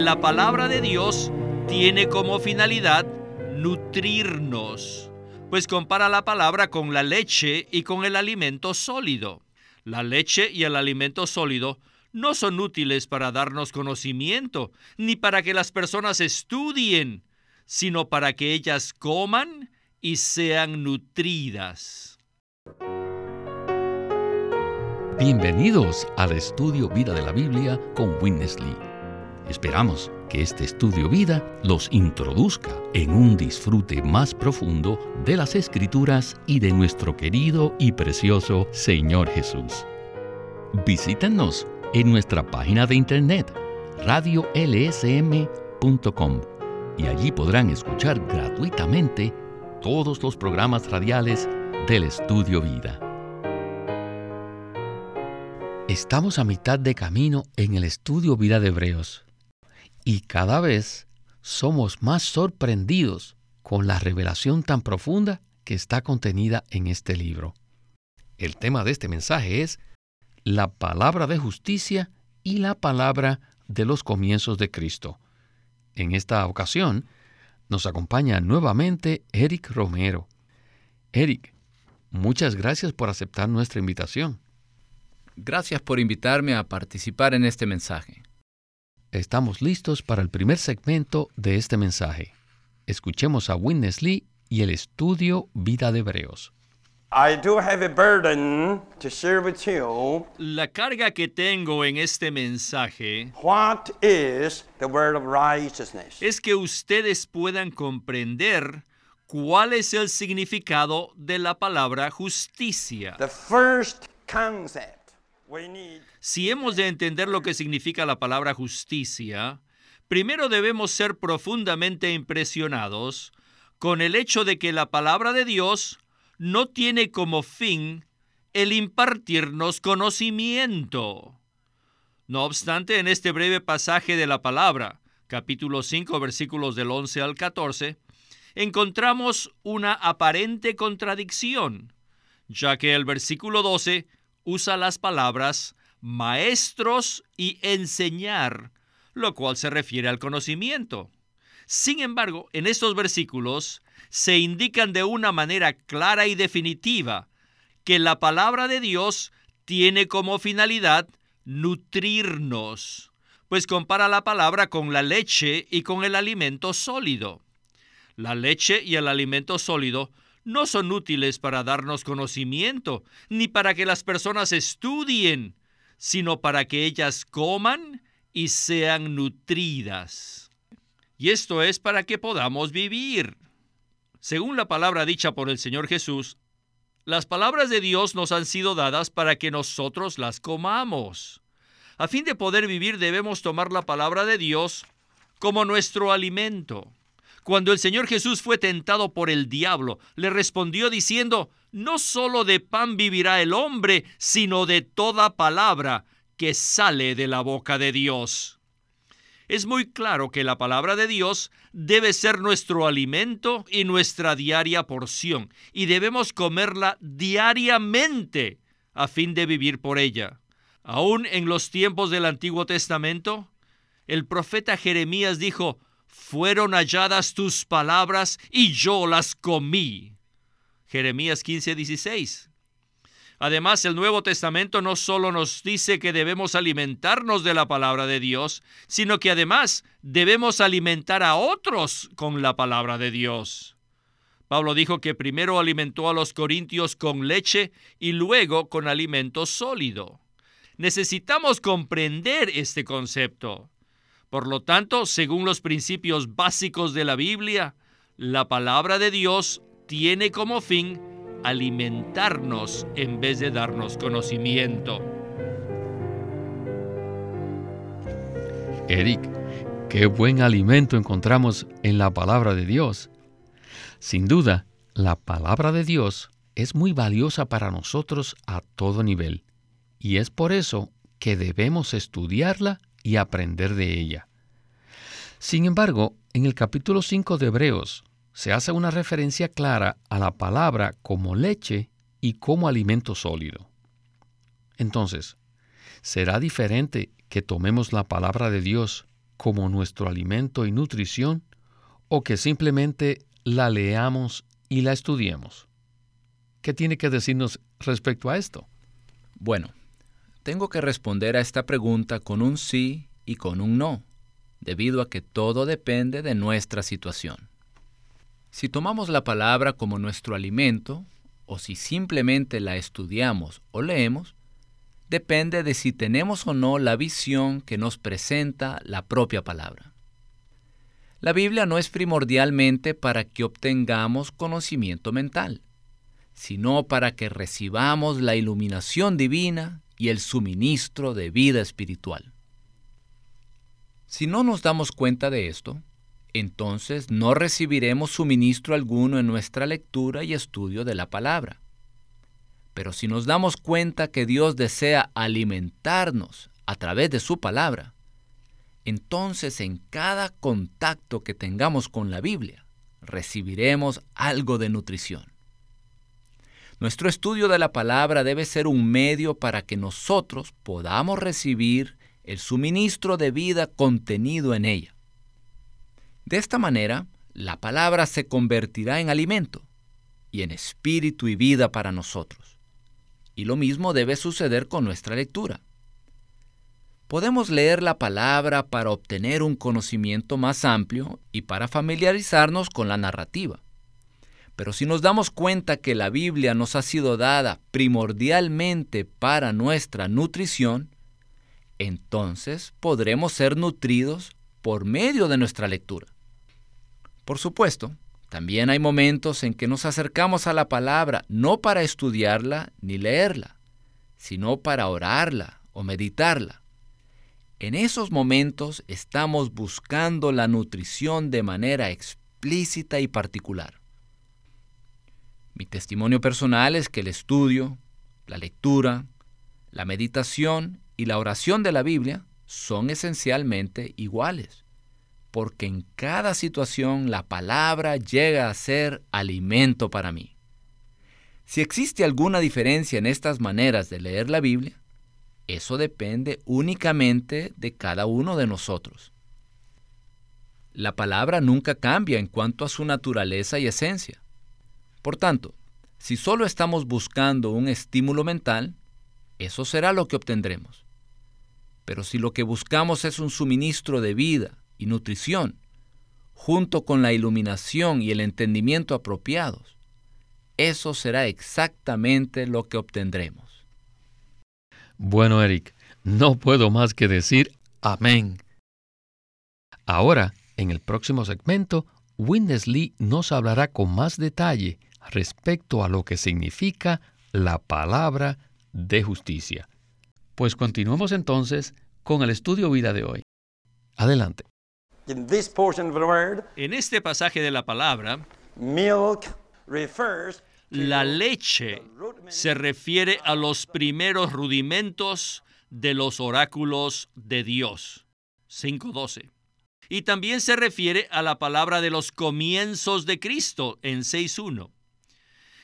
La palabra de Dios tiene como finalidad nutrirnos, pues compara la palabra con la leche y con el alimento sólido. La leche y el alimento sólido no son útiles para darnos conocimiento, ni para que las personas estudien, sino para que ellas coman y sean nutridas. Bienvenidos al estudio Vida de la Biblia con Witness Lee. Esperamos que este estudio vida los introduzca en un disfrute más profundo de las escrituras y de nuestro querido y precioso Señor Jesús. Visítenos en nuestra página de internet radiolsm.com y allí podrán escuchar gratuitamente todos los programas radiales del Estudio Vida. Estamos a mitad de camino en el Estudio Vida de Hebreos y cada vez somos más sorprendidos con la revelación tan profunda que está contenida en este libro. El tema de este mensaje es la palabra de justicia y la palabra de los comienzos de Cristo. En esta ocasión nos acompaña nuevamente Eric Romero. Eric, muchas gracias por aceptar nuestra invitación. Gracias por invitarme a participar en este mensaje. Estamos listos para el primer segmento de este mensaje. Escuchemos a Witness Lee y el estudio Vida de Hebreos. La carga que tengo en este mensaje es que ustedes puedan comprender cuál es el significado de la palabra justicia. Si hemos de entender lo que significa la palabra justicia, primero debemos ser profundamente impresionados con el hecho de que la palabra de Dios no tiene como fin el impartirnos conocimiento. No obstante, en este breve pasaje de la palabra, capítulo 5, versículos del 11 al 14, encontramos una aparente contradicción, ya que el versículo 12 usa las palabras maestros y enseñar, lo cual se refiere al conocimiento. Sin embargo, en estos versículos se indican de una manera clara y definitiva que la palabra de Dios tiene como finalidad nutrirnos, pues compara la palabra con la leche y con el alimento sólido. La leche y el alimento sólido no son útiles para darnos conocimiento, ni para que las personas estudien, sino para que ellas coman y sean nutridas. Y esto es para que podamos vivir. Según la palabra dicha por el Señor Jesús, las palabras de Dios nos han sido dadas para que nosotros las comamos. A fin de poder vivir debemos tomar la palabra de Dios como nuestro alimento. Cuando el Señor Jesús fue tentado por el diablo, le respondió diciendo, no solo de pan vivirá el hombre, sino de toda palabra que sale de la boca de Dios es muy claro que la palabra de Dios debe ser nuestro alimento y nuestra diaria porción, y debemos comerla diariamente a fin de vivir por ella. Aún en los tiempos del Antiguo Testamento, el profeta Jeremías dijo, fueron halladas tus palabras y yo las comí. Jeremías 15:16. Además, el Nuevo Testamento no solo nos dice que debemos alimentarnos de la palabra de Dios, sino que además debemos alimentar a otros con la palabra de Dios. Pablo dijo que primero alimentó a los corintios con leche y luego con alimento sólido. Necesitamos comprender este concepto. Por lo tanto, según los principios básicos de la Biblia, la palabra de Dios tiene como fin alimentarnos en vez de darnos conocimiento. Eric, qué buen alimento encontramos en la palabra de Dios. Sin duda, la palabra de Dios es muy valiosa para nosotros a todo nivel, y es por eso que debemos estudiarla y aprender de ella. Sin embargo, en el capítulo 5 de Hebreos, se hace una referencia clara a la palabra como leche y como alimento sólido. Entonces, ¿será diferente que tomemos la palabra de Dios como nuestro alimento y nutrición o que simplemente la leamos y la estudiemos? ¿Qué tiene que decirnos respecto a esto? Bueno, tengo que responder a esta pregunta con un sí y con un no, debido a que todo depende de nuestra situación. Si tomamos la palabra como nuestro alimento, o si simplemente la estudiamos o leemos, depende de si tenemos o no la visión que nos presenta la propia palabra. La Biblia no es primordialmente para que obtengamos conocimiento mental, sino para que recibamos la iluminación divina y el suministro de vida espiritual. Si no nos damos cuenta de esto, entonces no recibiremos suministro alguno en nuestra lectura y estudio de la palabra. Pero si nos damos cuenta que Dios desea alimentarnos a través de su palabra, entonces en cada contacto que tengamos con la Biblia, recibiremos algo de nutrición. Nuestro estudio de la palabra debe ser un medio para que nosotros podamos recibir el suministro de vida contenido en ella. De esta manera, la palabra se convertirá en alimento y en espíritu y vida para nosotros. Y lo mismo debe suceder con nuestra lectura. Podemos leer la palabra para obtener un conocimiento más amplio y para familiarizarnos con la narrativa. Pero si nos damos cuenta que la Biblia nos ha sido dada primordialmente para nuestra nutrición, entonces podremos ser nutridos por medio de nuestra lectura. Por supuesto, también hay momentos en que nos acercamos a la palabra no para estudiarla ni leerla, sino para orarla o meditarla. En esos momentos estamos buscando la nutrición de manera explícita y particular. Mi testimonio personal es que el estudio, la lectura, la meditación y la oración de la Biblia son esencialmente iguales, porque en cada situación la palabra llega a ser alimento para mí. Si existe alguna diferencia en estas maneras de leer la Biblia, eso depende únicamente de cada uno de nosotros. La palabra nunca cambia en cuanto a su naturaleza y esencia. Por tanto, si solo estamos buscando un estímulo mental, eso será lo que obtendremos. Pero si lo que buscamos es un suministro de vida y nutrición, junto con la iluminación y el entendimiento apropiados, eso será exactamente lo que obtendremos. Bueno, Eric, no puedo más que decir amén. Ahora, en el próximo segmento, Winnesley nos hablará con más detalle respecto a lo que significa la palabra de justicia. Pues continuemos entonces con el estudio vida de hoy. Adelante. En este pasaje de la palabra, la leche se refiere a los primeros rudimentos de los oráculos de Dios. 5.12. Y también se refiere a la palabra de los comienzos de Cristo en 6.1.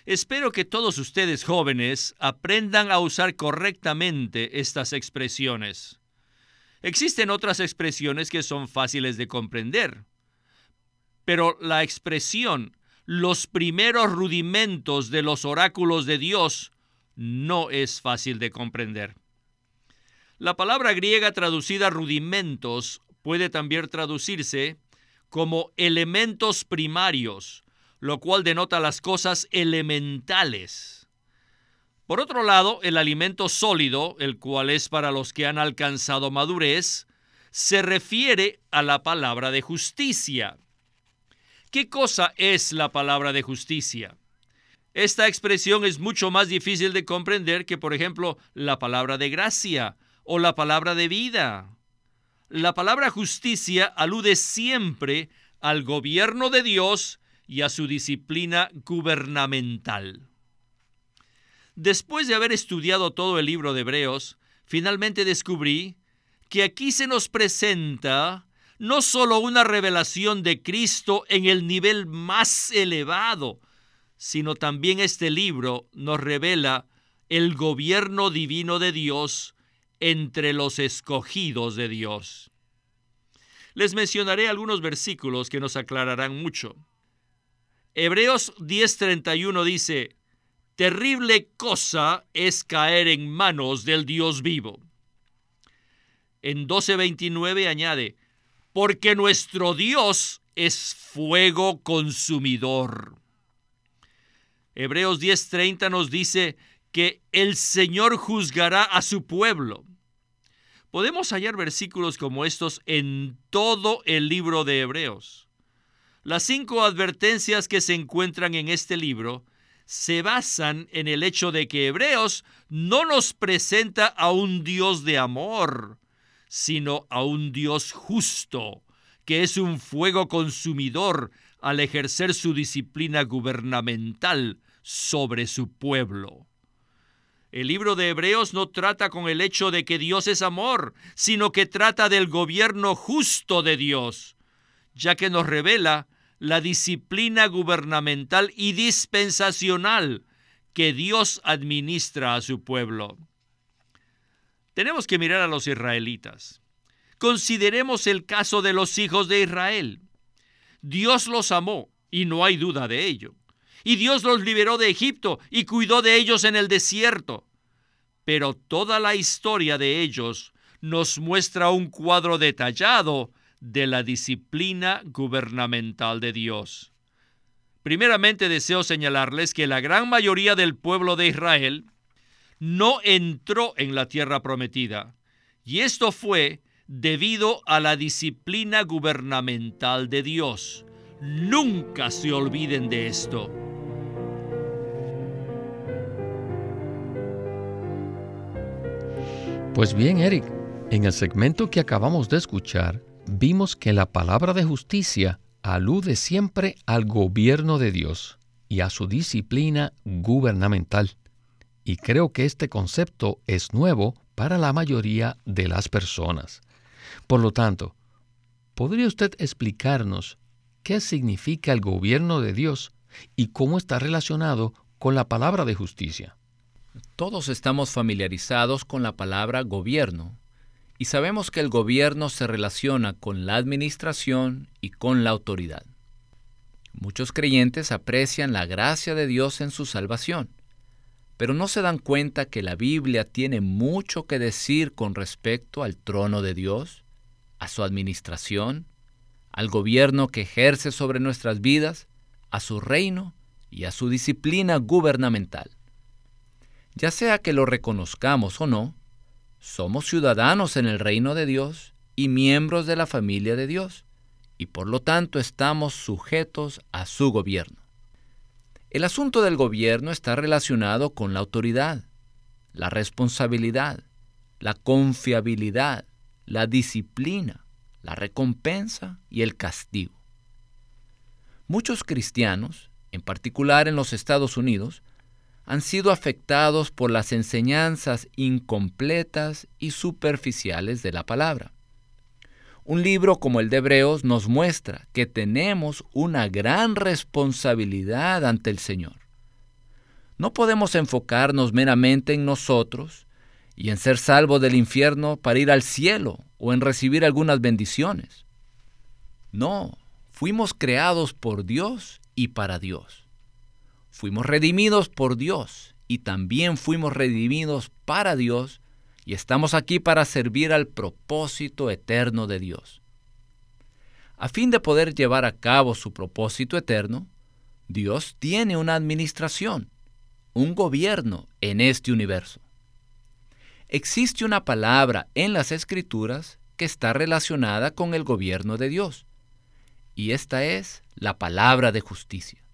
Espero que todos ustedes jóvenes aprendan a usar correctamente estas expresiones. Existen otras expresiones que son fáciles de comprender, pero la expresión los primeros rudimentos de los oráculos de Dios no es fácil de comprender. La palabra griega traducida rudimentos puede también traducirse como elementos primarios lo cual denota las cosas elementales. Por otro lado, el alimento sólido, el cual es para los que han alcanzado madurez, se refiere a la palabra de justicia. ¿Qué cosa es la palabra de justicia? Esta expresión es mucho más difícil de comprender que, por ejemplo, la palabra de gracia o la palabra de vida. La palabra justicia alude siempre al gobierno de Dios y a su disciplina gubernamental. Después de haber estudiado todo el libro de Hebreos, finalmente descubrí que aquí se nos presenta no solo una revelación de Cristo en el nivel más elevado, sino también este libro nos revela el gobierno divino de Dios entre los escogidos de Dios. les mencionaré algunos versículos que nos aclararán mucho. Hebreos 10:31 dice, Terrible cosa es caer en manos del Dios vivo. En 12:29 añade, Porque nuestro Dios es fuego consumidor. Hebreos 10:30 nos dice que el Señor juzgará a su pueblo. Podemos hallar versículos como estos en todo el libro de Hebreos. Las cinco advertencias que se encuentran en este libro se basan en el hecho de que Hebreos no nos presenta a un Dios de amor, sino a un Dios justo, que es un fuego consumidor al ejercer su disciplina gubernamental sobre su pueblo. El libro de Hebreos no trata con el hecho de que Dios es amor, sino que trata del gobierno justo de Dios, ya que nos revela la disciplina gubernamental y dispensacional que Dios administra a su pueblo. Tenemos que mirar a los israelitas. Consideremos el caso de los hijos de Israel. Dios los amó y no hay duda de ello y Dios los liberó de Egipto y cuidó de ellos en el desierto. Pero toda la historia de ellos nos muestra un cuadro detallado de la disciplina gubernamental de Dios. Primeramente deseo señalarles que la gran mayoría del pueblo de Israel no entró en la tierra prometida, y esto fue debido a la disciplina gubernamental de Dios. Nunca se olviden de esto. Pues bien, Eric, en el segmento que acabamos de escuchar, vimos que la palabra de justicia alude siempre al gobierno de Dios y a su disciplina gubernamental. Y creo que este concepto es nuevo para la mayoría de las personas. Por lo tanto, ¿podría usted explicarnos qué significa el gobierno de Dios y cómo está relacionado con la palabra de justicia? Todos estamos familiarizados con la palabra gobierno y sabemos que el gobierno se relaciona con la administración y con la autoridad. Muchos creyentes aprecian la gracia de Dios en su salvación, pero no se dan cuenta que la Biblia tiene mucho que decir con respecto al trono de Dios, a su administración, al gobierno que ejerce sobre nuestras vidas, a su reino y a su disciplina gubernamental. Ya sea que lo reconozcamos o no, somos ciudadanos en el reino de Dios y miembros de la familia de Dios, y por lo tanto estamos sujetos a su gobierno. El asunto del gobierno está relacionado con la autoridad, la responsabilidad, la confiabilidad, la disciplina, la recompensa y el castigo. Muchos cristianos, en particular en los Estados Unidos, han sido afectados por las enseñanzas incompletas y superficiales de la palabra. Un libro como el de Hebreos nos muestra que tenemos una gran responsabilidad ante el Señor. No podemos enfocarnos meramente en nosotros y en ser salvos del infierno para ir al cielo o en recibir algunas bendiciones. No, fuimos creados por Dios y para Dios. Fuimos redimidos por Dios y también fuimos redimidos para Dios y estamos aquí para servir al propósito eterno de Dios. A fin de poder llevar a cabo su propósito eterno, Dios tiene una administración, un gobierno en este universo. Existe una palabra en las escrituras que está relacionada con el gobierno de Dios, y esta es la palabra de justicia.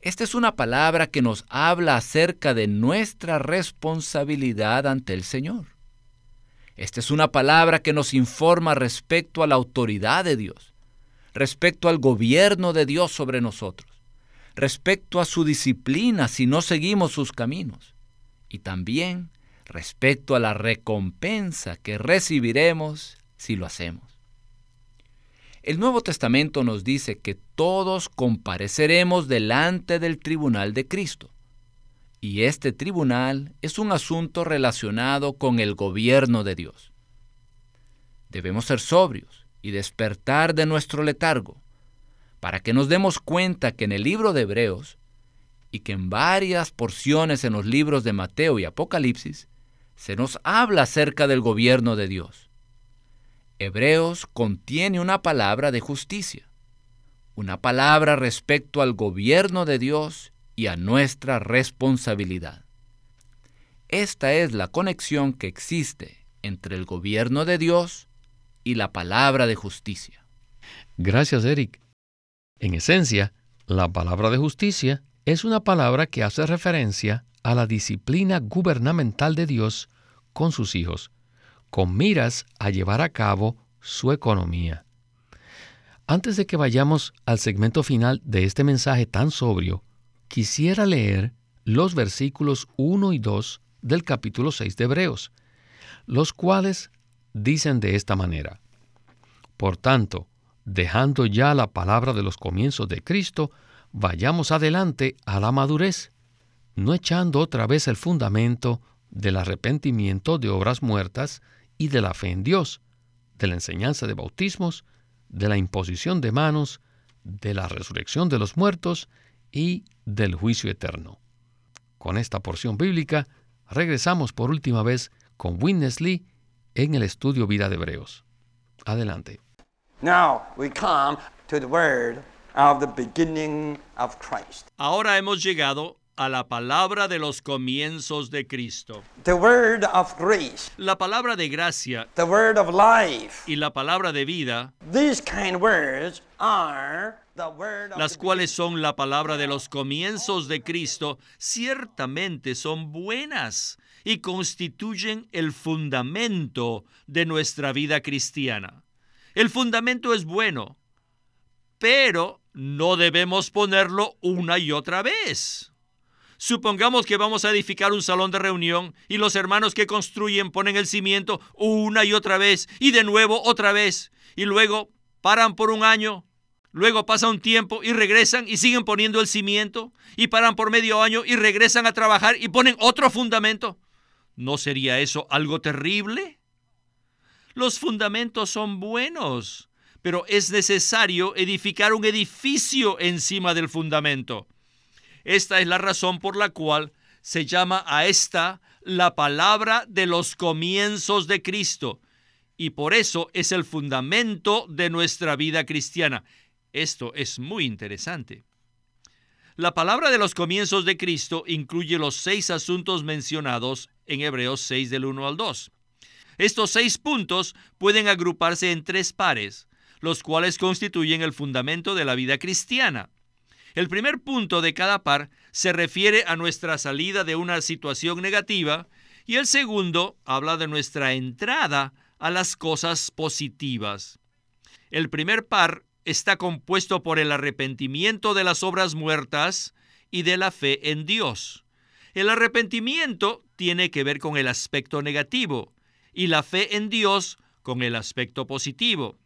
Esta es una palabra que nos habla acerca de nuestra responsabilidad ante el Señor. Esta es una palabra que nos informa respecto a la autoridad de Dios, respecto al gobierno de Dios sobre nosotros, respecto a su disciplina si no seguimos sus caminos, y también respecto a la recompensa que recibiremos si lo hacemos. El Nuevo Testamento nos dice que todos compareceremos delante del tribunal de Cristo. Y este tribunal es un asunto relacionado con el gobierno de Dios. Debemos ser sobrios y despertar de nuestro letargo, para que nos demos cuenta que en el libro de Hebreos y que en varias porciones en los libros de Mateo y Apocalipsis se nos habla acerca del gobierno de Dios. Hebreos contiene una palabra de justicia, una palabra respecto al gobierno de Dios y a nuestra responsabilidad. Esta es la conexión que existe entre el gobierno de Dios y la palabra de justicia. Gracias, Eric. En esencia, la palabra de justicia es una palabra que hace referencia a la disciplina gubernamental de Dios con sus hijos, con miras a llevar a cabo su economía. Antes de que vayamos al segmento final de este mensaje tan sobrio, quisiera leer los versículos 1 y 2 del capítulo 6 de Hebreos, los cuales dicen de esta manera, Por tanto, dejando ya la palabra de los comienzos de Cristo, vayamos adelante a la madurez, no echando otra vez el fundamento del arrepentimiento de obras muertas y de la fe en Dios, de la enseñanza de bautismos, de la imposición de manos, de la resurrección de los muertos y del juicio eterno. Con esta porción bíblica regresamos por última vez con Witness Lee en el estudio Vida de Hebreos. Adelante. Ahora hemos llegado a la palabra de los comienzos de Cristo. la palabra de gracia. Y la palabra de vida. las cuales son la palabra de los comienzos de Cristo, ciertamente son buenas y constituyen el fundamento de nuestra vida cristiana. El fundamento es bueno, pero no debemos ponerlo una y otra vez. Supongamos que vamos a edificar un salón de reunión y los hermanos que construyen ponen el cimiento una y otra vez y de nuevo otra vez y luego paran por un año, luego pasa un tiempo y regresan y siguen poniendo el cimiento y paran por medio año y regresan a trabajar y ponen otro fundamento. ¿No sería eso algo terrible? Los fundamentos son buenos, pero es necesario edificar un edificio encima del fundamento. Esta es la razón por la cual se llama a esta la palabra de los comienzos de Cristo. Y por eso es el fundamento de nuestra vida cristiana. Esto es muy interesante. La palabra de los comienzos de Cristo incluye los seis asuntos mencionados en Hebreos 6 del 1 al 2. Estos seis puntos pueden agruparse en tres pares, los cuales constituyen el fundamento de la vida cristiana. El primer punto de cada par se refiere a nuestra salida de una situación negativa y el segundo habla de nuestra entrada a las cosas positivas. El primer par está compuesto por el arrepentimiento de las obras muertas y de la fe en Dios. El arrepentimiento tiene que ver con el aspecto negativo y la fe en Dios con el aspecto positivo.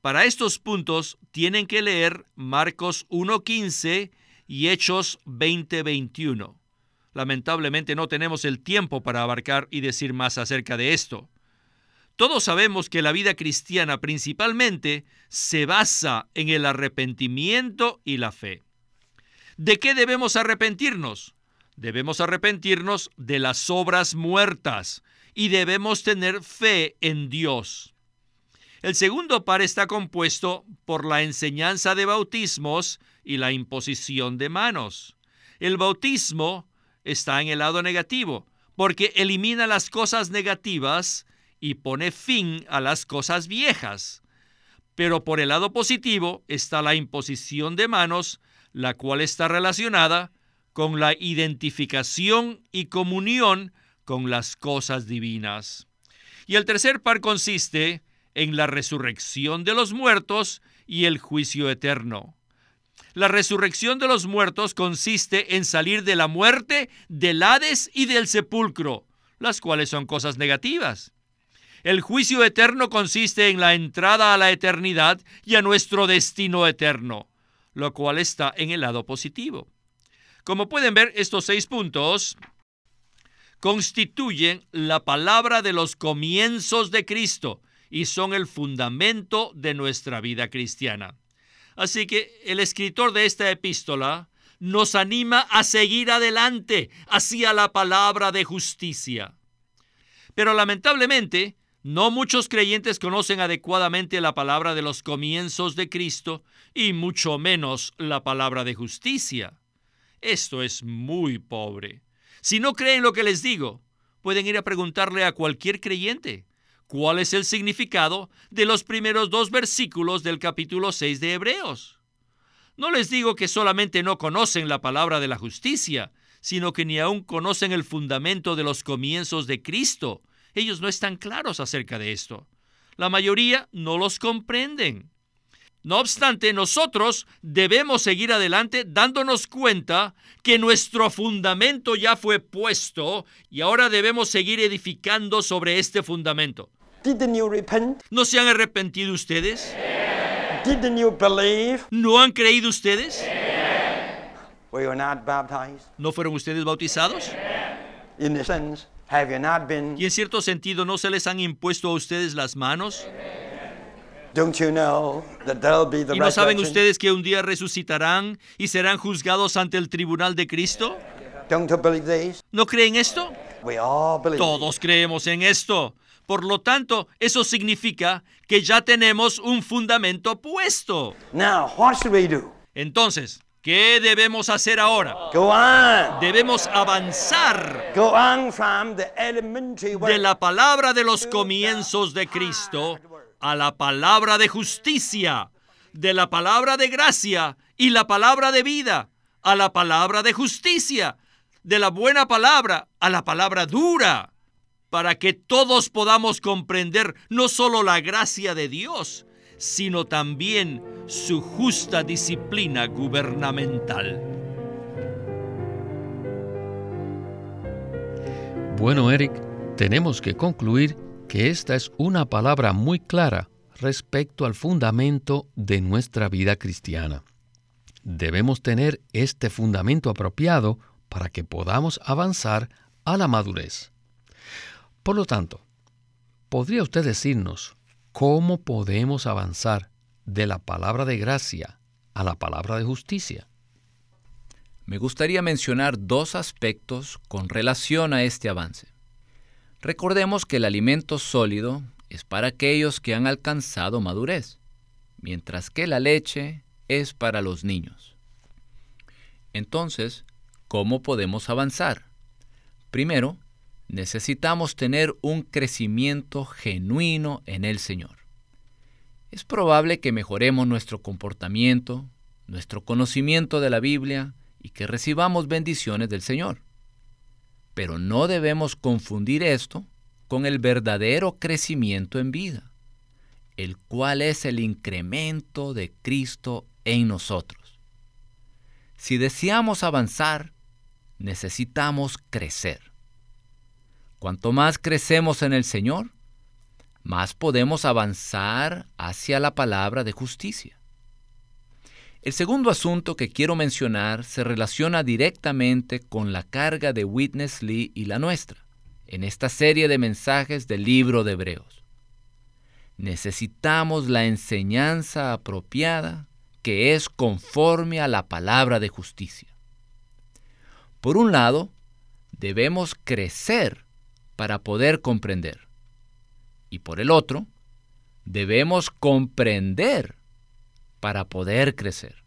Para estos puntos tienen que leer Marcos 1.15 y Hechos 20.21. Lamentablemente no tenemos el tiempo para abarcar y decir más acerca de esto. Todos sabemos que la vida cristiana principalmente se basa en el arrepentimiento y la fe. ¿De qué debemos arrepentirnos? Debemos arrepentirnos de las obras muertas y debemos tener fe en Dios. El segundo par está compuesto por la enseñanza de bautismos y la imposición de manos. El bautismo está en el lado negativo, porque elimina las cosas negativas y pone fin a las cosas viejas. Pero por el lado positivo está la imposición de manos, la cual está relacionada con la identificación y comunión con las cosas divinas. Y el tercer par consiste en la resurrección de los muertos y el juicio eterno. La resurrección de los muertos consiste en salir de la muerte, del Hades y del sepulcro, las cuales son cosas negativas. El juicio eterno consiste en la entrada a la eternidad y a nuestro destino eterno, lo cual está en el lado positivo. Como pueden ver, estos seis puntos constituyen la palabra de los comienzos de Cristo y son el fundamento de nuestra vida cristiana. Así que el escritor de esta epístola nos anima a seguir adelante hacia la palabra de justicia. Pero lamentablemente, no muchos creyentes conocen adecuadamente la palabra de los comienzos de Cristo y mucho menos la palabra de justicia. Esto es muy pobre. Si no creen lo que les digo, pueden ir a preguntarle a cualquier creyente cuál es el significado de los primeros dos versículos del capítulo 6 de Hebreos. No les digo que solamente no conocen la palabra de la justicia, sino que ni aún conocen el fundamento de los comienzos de Cristo. Ellos no están claros acerca de esto. La mayoría no los comprenden. No obstante, nosotros debemos seguir adelante dándonos cuenta que nuestro fundamento ya fue puesto y ahora debemos seguir edificando sobre este fundamento. ¿No se han arrepentido ustedes? ¿No han creído ustedes? ¿No fueron ustedes bautizados? ¿Y en cierto sentido no se les han impuesto a ustedes las manos? ¿Y no saben ustedes que un día resucitarán y serán juzgados ante el tribunal de Cristo? ¿No creen esto? Todos creemos en esto. Por lo tanto, eso significa que ya tenemos un fundamento puesto. Entonces, ¿qué debemos hacer ahora? Debemos avanzar de la palabra de los comienzos de Cristo a la palabra de justicia, de la palabra de gracia y la palabra de vida, a la palabra de justicia, de la buena palabra a la palabra dura para que todos podamos comprender no solo la gracia de Dios, sino también su justa disciplina gubernamental. Bueno, Eric, tenemos que concluir que esta es una palabra muy clara respecto al fundamento de nuestra vida cristiana. Debemos tener este fundamento apropiado para que podamos avanzar a la madurez. Por lo tanto, ¿podría usted decirnos cómo podemos avanzar de la palabra de gracia a la palabra de justicia? Me gustaría mencionar dos aspectos con relación a este avance. Recordemos que el alimento sólido es para aquellos que han alcanzado madurez, mientras que la leche es para los niños. Entonces, ¿cómo podemos avanzar? Primero, necesitamos tener un crecimiento genuino en el Señor. Es probable que mejoremos nuestro comportamiento, nuestro conocimiento de la Biblia y que recibamos bendiciones del Señor. Pero no debemos confundir esto con el verdadero crecimiento en vida, el cual es el incremento de Cristo en nosotros. Si deseamos avanzar, necesitamos crecer. Cuanto más crecemos en el Señor, más podemos avanzar hacia la palabra de justicia. El segundo asunto que quiero mencionar se relaciona directamente con la carga de Witness Lee y la nuestra, en esta serie de mensajes del libro de Hebreos. Necesitamos la enseñanza apropiada que es conforme a la palabra de justicia. Por un lado, debemos crecer para poder comprender. Y por el otro, debemos comprender para poder crecer.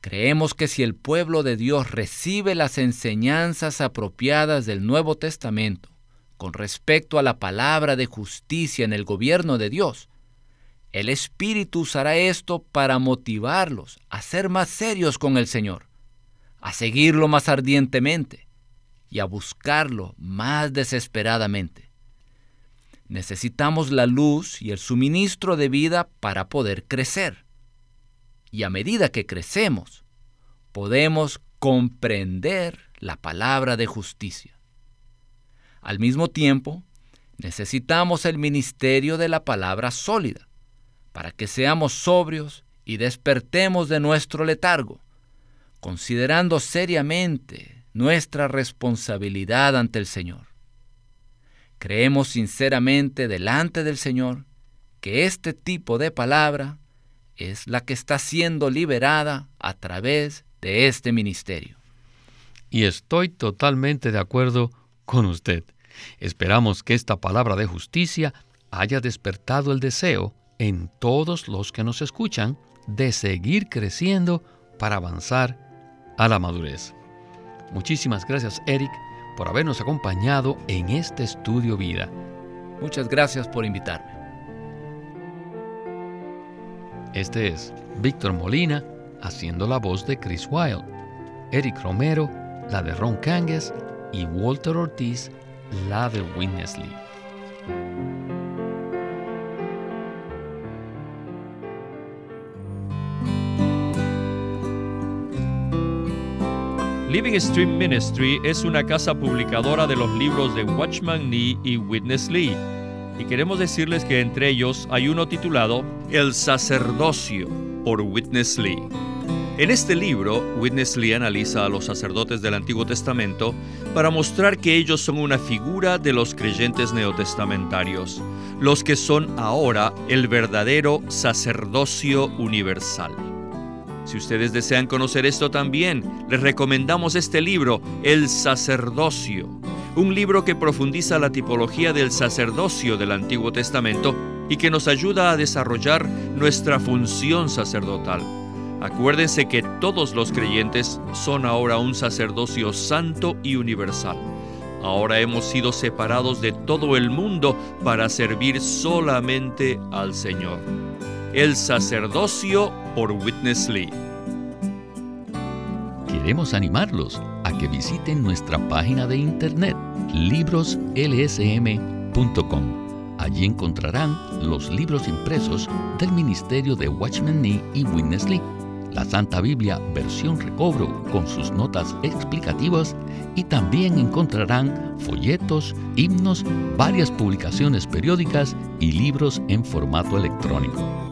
Creemos que si el pueblo de Dios recibe las enseñanzas apropiadas del Nuevo Testamento con respecto a la palabra de justicia en el gobierno de Dios, el Espíritu usará esto para motivarlos a ser más serios con el Señor, a seguirlo más ardientemente y a buscarlo más desesperadamente. Necesitamos la luz y el suministro de vida para poder crecer. Y a medida que crecemos, podemos comprender la palabra de justicia. Al mismo tiempo, necesitamos el ministerio de la palabra sólida, para que seamos sobrios y despertemos de nuestro letargo, considerando seriamente nuestra responsabilidad ante el Señor. Creemos sinceramente delante del Señor que este tipo de palabra es la que está siendo liberada a través de este ministerio. Y estoy totalmente de acuerdo con usted. Esperamos que esta palabra de justicia haya despertado el deseo en todos los que nos escuchan de seguir creciendo para avanzar a la madurez. Muchísimas gracias, Eric, por habernos acompañado en este estudio vida. Muchas gracias por invitarme. Este es Víctor Molina haciendo la voz de Chris Wilde, Eric Romero, la de Ron Canges y Walter Ortiz, la de Witness Lee. Living Stream Ministry es una casa publicadora de los libros de Watchman Nee y Witness Lee. Y queremos decirles que entre ellos hay uno titulado El sacerdocio por Witness Lee. En este libro, Witness Lee analiza a los sacerdotes del Antiguo Testamento para mostrar que ellos son una figura de los creyentes neotestamentarios, los que son ahora el verdadero sacerdocio universal. Si ustedes desean conocer esto también, les recomendamos este libro, El sacerdocio, un libro que profundiza la tipología del sacerdocio del Antiguo Testamento y que nos ayuda a desarrollar nuestra función sacerdotal. Acuérdense que todos los creyentes son ahora un sacerdocio santo y universal. Ahora hemos sido separados de todo el mundo para servir solamente al Señor. El sacerdocio por Witness Lee. Queremos animarlos a que visiten nuestra página de internet libroslsm.com. Allí encontrarán los libros impresos del Ministerio de Watchman Nee y Witness Lee, la Santa Biblia versión recobro con sus notas explicativas y también encontrarán folletos, himnos, varias publicaciones periódicas y libros en formato electrónico.